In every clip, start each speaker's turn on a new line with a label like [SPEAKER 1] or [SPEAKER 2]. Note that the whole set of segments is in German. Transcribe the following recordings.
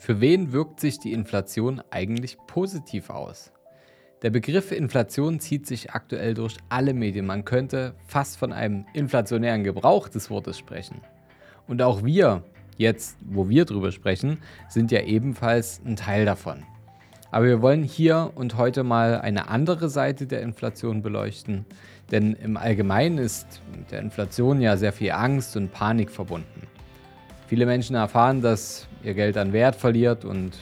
[SPEAKER 1] Für wen wirkt sich die Inflation eigentlich positiv aus? Der Begriff Inflation zieht sich aktuell durch alle Medien. Man könnte fast von einem inflationären Gebrauch des Wortes sprechen. Und auch wir, jetzt wo wir drüber sprechen, sind ja ebenfalls ein Teil davon. Aber wir wollen hier und heute mal eine andere Seite der Inflation beleuchten, denn im Allgemeinen ist mit der Inflation ja sehr viel Angst und Panik verbunden. Viele Menschen erfahren, dass ihr Geld an Wert verliert und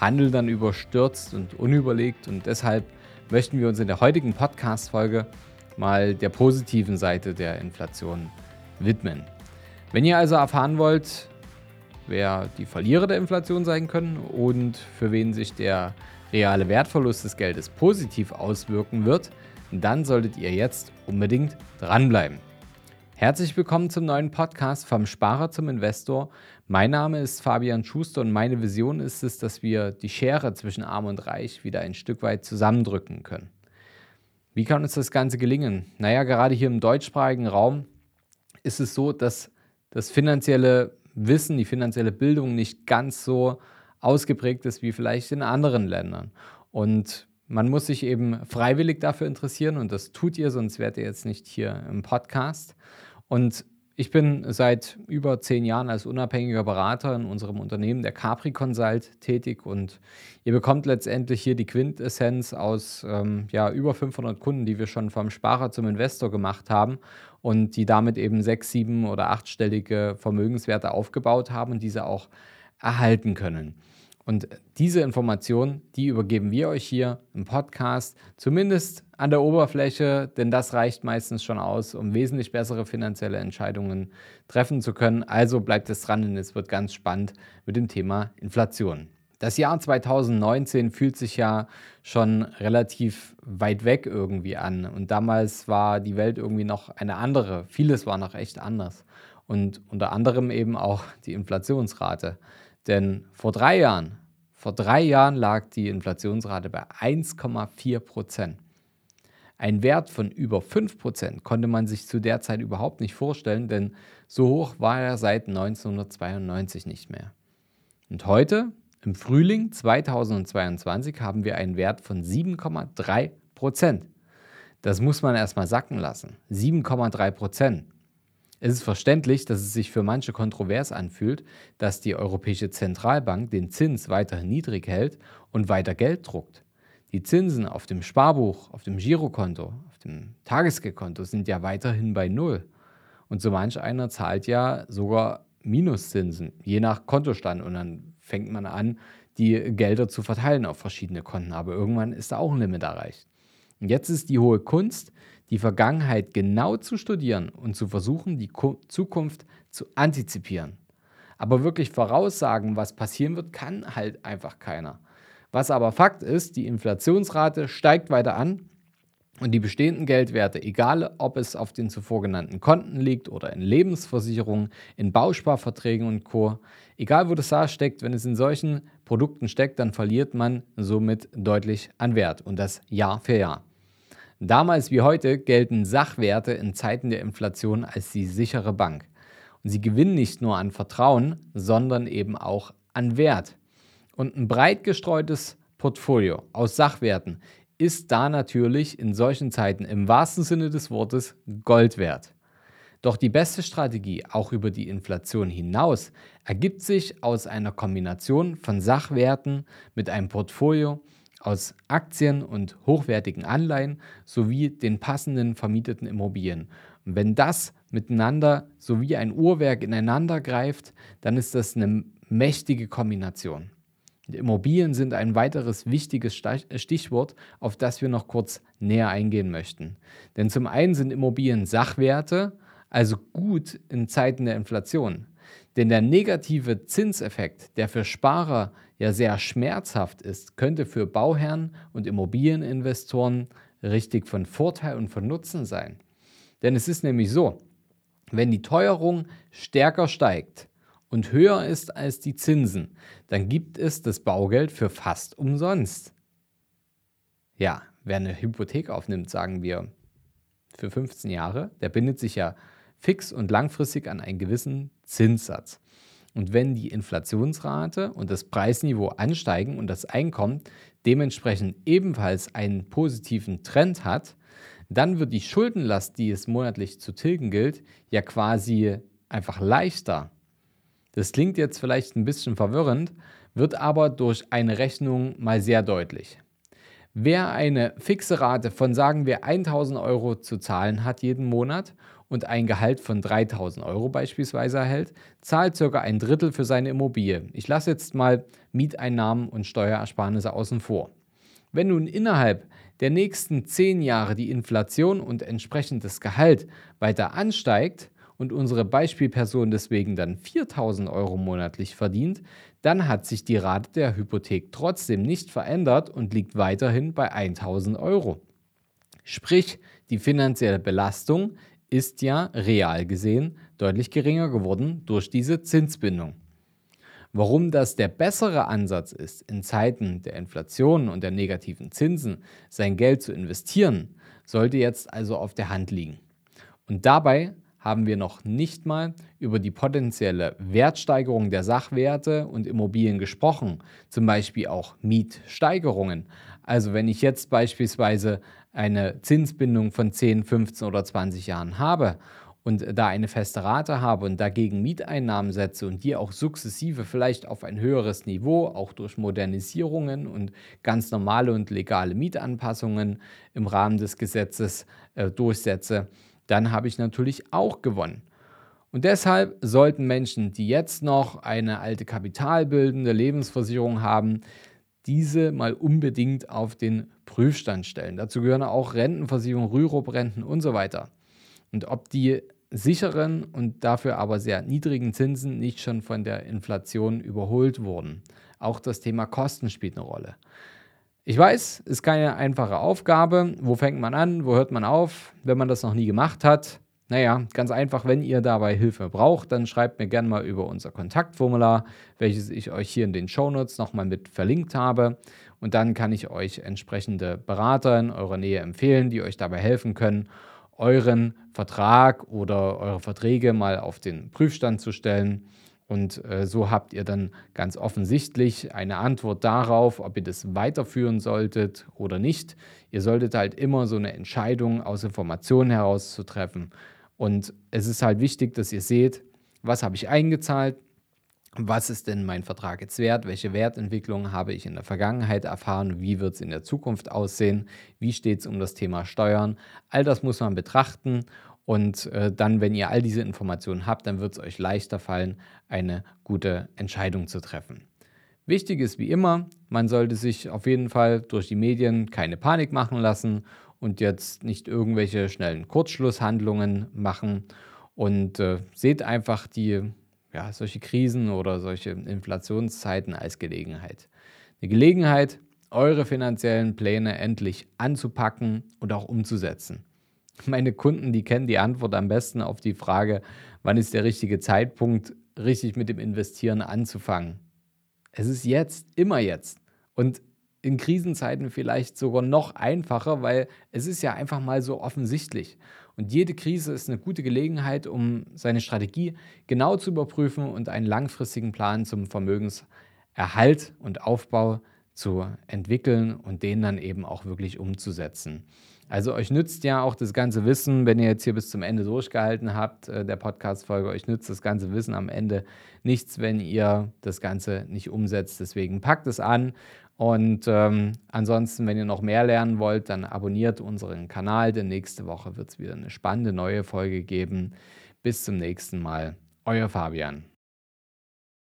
[SPEAKER 1] handeln dann überstürzt und unüberlegt. Und deshalb möchten wir uns in der heutigen Podcast-Folge mal der positiven Seite der Inflation widmen. Wenn ihr also erfahren wollt, wer die Verlierer der Inflation sein können und für wen sich der reale Wertverlust des Geldes positiv auswirken wird, dann solltet ihr jetzt unbedingt dranbleiben. Herzlich willkommen zum neuen Podcast vom Sparer zum Investor. Mein Name ist Fabian Schuster und meine Vision ist es, dass wir die Schere zwischen Arm und Reich wieder ein Stück weit zusammendrücken können. Wie kann uns das Ganze gelingen? Naja, gerade hier im deutschsprachigen Raum ist es so, dass das finanzielle Wissen, die finanzielle Bildung nicht ganz so ausgeprägt ist wie vielleicht in anderen Ländern. Und man muss sich eben freiwillig dafür interessieren und das tut ihr, sonst wärt ihr jetzt nicht hier im Podcast. Und ich bin seit über zehn Jahren als unabhängiger Berater in unserem Unternehmen, der Capri Consult, tätig und ihr bekommt letztendlich hier die Quintessenz aus ähm, ja, über 500 Kunden, die wir schon vom Sparer zum Investor gemacht haben und die damit eben sechs, sieben oder achtstellige Vermögenswerte aufgebaut haben und diese auch erhalten können. Und diese Informationen, die übergeben wir euch hier im Podcast, zumindest an der Oberfläche, denn das reicht meistens schon aus, um wesentlich bessere finanzielle Entscheidungen treffen zu können. Also bleibt es dran, denn es wird ganz spannend mit dem Thema Inflation. Das Jahr 2019 fühlt sich ja schon relativ weit weg irgendwie an. Und damals war die Welt irgendwie noch eine andere. Vieles war noch echt anders. Und unter anderem eben auch die Inflationsrate. Denn vor drei Jahren, vor drei Jahren lag die Inflationsrate bei 1,4 Prozent. Ein Wert von über 5 Prozent konnte man sich zu der Zeit überhaupt nicht vorstellen, denn so hoch war er seit 1992 nicht mehr. Und heute, im Frühling 2022, haben wir einen Wert von 7,3 Prozent. Das muss man erstmal sacken lassen. 7,3 Prozent. Es ist verständlich, dass es sich für manche kontrovers anfühlt, dass die Europäische Zentralbank den Zins weiterhin niedrig hält und weiter Geld druckt. Die Zinsen auf dem Sparbuch, auf dem Girokonto, auf dem Tagesgeldkonto sind ja weiterhin bei Null. Und so manch einer zahlt ja sogar Minuszinsen, je nach Kontostand. Und dann fängt man an, die Gelder zu verteilen auf verschiedene Konten. Aber irgendwann ist da auch ein Limit erreicht. Und jetzt ist die hohe Kunst, die Vergangenheit genau zu studieren und zu versuchen, die Zukunft zu antizipieren. Aber wirklich voraussagen, was passieren wird, kann halt einfach keiner. Was aber Fakt ist, die Inflationsrate steigt weiter an und die bestehenden Geldwerte, egal ob es auf den zuvor genannten Konten liegt oder in Lebensversicherungen, in Bausparverträgen und Co., egal wo das da steckt, wenn es in solchen Produkten steckt, dann verliert man somit deutlich an Wert und das Jahr für Jahr. Damals wie heute gelten Sachwerte in Zeiten der Inflation als die sichere Bank. Und sie gewinnen nicht nur an Vertrauen, sondern eben auch an Wert. Und ein breit gestreutes Portfolio aus Sachwerten ist da natürlich in solchen Zeiten im wahrsten Sinne des Wortes Gold wert. Doch die beste Strategie, auch über die Inflation hinaus, ergibt sich aus einer Kombination von Sachwerten mit einem Portfolio, aus Aktien und hochwertigen Anleihen sowie den passenden vermieteten Immobilien. Und wenn das miteinander sowie ein Uhrwerk ineinander greift, dann ist das eine mächtige Kombination. Und Immobilien sind ein weiteres wichtiges Stichwort, auf das wir noch kurz näher eingehen möchten. Denn zum einen sind Immobilien Sachwerte, also gut in Zeiten der Inflation. Denn der negative Zinseffekt, der für Sparer ja sehr schmerzhaft ist, könnte für Bauherren und Immobilieninvestoren richtig von Vorteil und von Nutzen sein. Denn es ist nämlich so, wenn die Teuerung stärker steigt und höher ist als die Zinsen, dann gibt es das Baugeld für fast umsonst. Ja, wer eine Hypothek aufnimmt, sagen wir für 15 Jahre, der bindet sich ja fix und langfristig an einen gewissen Zinssatz. Und wenn die Inflationsrate und das Preisniveau ansteigen und das Einkommen dementsprechend ebenfalls einen positiven Trend hat, dann wird die Schuldenlast, die es monatlich zu tilgen gilt, ja quasi einfach leichter. Das klingt jetzt vielleicht ein bisschen verwirrend, wird aber durch eine Rechnung mal sehr deutlich. Wer eine fixe Rate von sagen wir 1000 Euro zu zahlen hat jeden Monat und ein Gehalt von 3000 Euro beispielsweise erhält, zahlt ca. ein Drittel für seine Immobilie. Ich lasse jetzt mal Mieteinnahmen und Steuerersparnisse außen vor. Wenn nun innerhalb der nächsten 10 Jahre die Inflation und entsprechend das Gehalt weiter ansteigt und unsere Beispielperson deswegen dann 4000 Euro monatlich verdient, dann hat sich die Rate der Hypothek trotzdem nicht verändert und liegt weiterhin bei 1000 Euro. Sprich, die finanzielle Belastung ist ja real gesehen deutlich geringer geworden durch diese Zinsbindung. Warum das der bessere Ansatz ist, in Zeiten der Inflation und der negativen Zinsen sein Geld zu investieren, sollte jetzt also auf der Hand liegen. Und dabei haben wir noch nicht mal über die potenzielle Wertsteigerung der Sachwerte und Immobilien gesprochen, zum Beispiel auch Mietsteigerungen. Also wenn ich jetzt beispielsweise eine Zinsbindung von 10, 15 oder 20 Jahren habe und da eine feste Rate habe und dagegen Mieteinnahmen setze und die auch sukzessive vielleicht auf ein höheres Niveau, auch durch Modernisierungen und ganz normale und legale Mietanpassungen im Rahmen des Gesetzes äh, durchsetze, dann habe ich natürlich auch gewonnen. Und deshalb sollten Menschen, die jetzt noch eine alte kapitalbildende Lebensversicherung haben, diese mal unbedingt auf den Prüfstand stellen. Dazu gehören auch Rentenversicherungen, Rürup-Renten und so weiter. Und ob die sicheren und dafür aber sehr niedrigen Zinsen nicht schon von der Inflation überholt wurden. Auch das Thema Kosten spielt eine Rolle. Ich weiß, ist keine einfache Aufgabe. Wo fängt man an? Wo hört man auf, wenn man das noch nie gemacht hat? Naja, ganz einfach, wenn ihr dabei Hilfe braucht, dann schreibt mir gerne mal über unser Kontaktformular, welches ich euch hier in den Shownotes nochmal mit verlinkt habe. Und dann kann ich euch entsprechende Berater in eurer Nähe empfehlen, die euch dabei helfen können, euren Vertrag oder eure Verträge mal auf den Prüfstand zu stellen und äh, so habt ihr dann ganz offensichtlich eine Antwort darauf, ob ihr das weiterführen solltet oder nicht. Ihr solltet halt immer so eine Entscheidung aus Informationen heraus treffen. Und es ist halt wichtig, dass ihr seht, was habe ich eingezahlt, was ist denn mein Vertrag jetzt wert, welche Wertentwicklung habe ich in der Vergangenheit erfahren, wie wird es in der Zukunft aussehen, wie steht es um das Thema Steuern. All das muss man betrachten und äh, dann, wenn ihr all diese Informationen habt, dann wird es euch leichter fallen, eine gute Entscheidung zu treffen. Wichtig ist wie immer, man sollte sich auf jeden Fall durch die Medien keine Panik machen lassen und jetzt nicht irgendwelche schnellen Kurzschlusshandlungen machen und äh, seht einfach die ja, solche Krisen oder solche Inflationszeiten als Gelegenheit. Eine Gelegenheit, eure finanziellen Pläne endlich anzupacken und auch umzusetzen. Meine Kunden, die kennen die Antwort am besten auf die Frage, wann ist der richtige Zeitpunkt, richtig mit dem Investieren anzufangen. Es ist jetzt, immer jetzt. Und in Krisenzeiten vielleicht sogar noch einfacher, weil es ist ja einfach mal so offensichtlich. Und jede Krise ist eine gute Gelegenheit, um seine Strategie genau zu überprüfen und einen langfristigen Plan zum Vermögenserhalt und Aufbau zu entwickeln und den dann eben auch wirklich umzusetzen. Also euch nützt ja auch das ganze Wissen, wenn ihr jetzt hier bis zum Ende durchgehalten habt, äh, der Podcast-Folge, euch nützt das ganze Wissen am Ende nichts, wenn ihr das Ganze nicht umsetzt. Deswegen packt es an. Und ähm, ansonsten, wenn ihr noch mehr lernen wollt, dann abonniert unseren Kanal, denn nächste Woche wird es wieder eine spannende neue Folge geben. Bis zum nächsten Mal. Euer Fabian.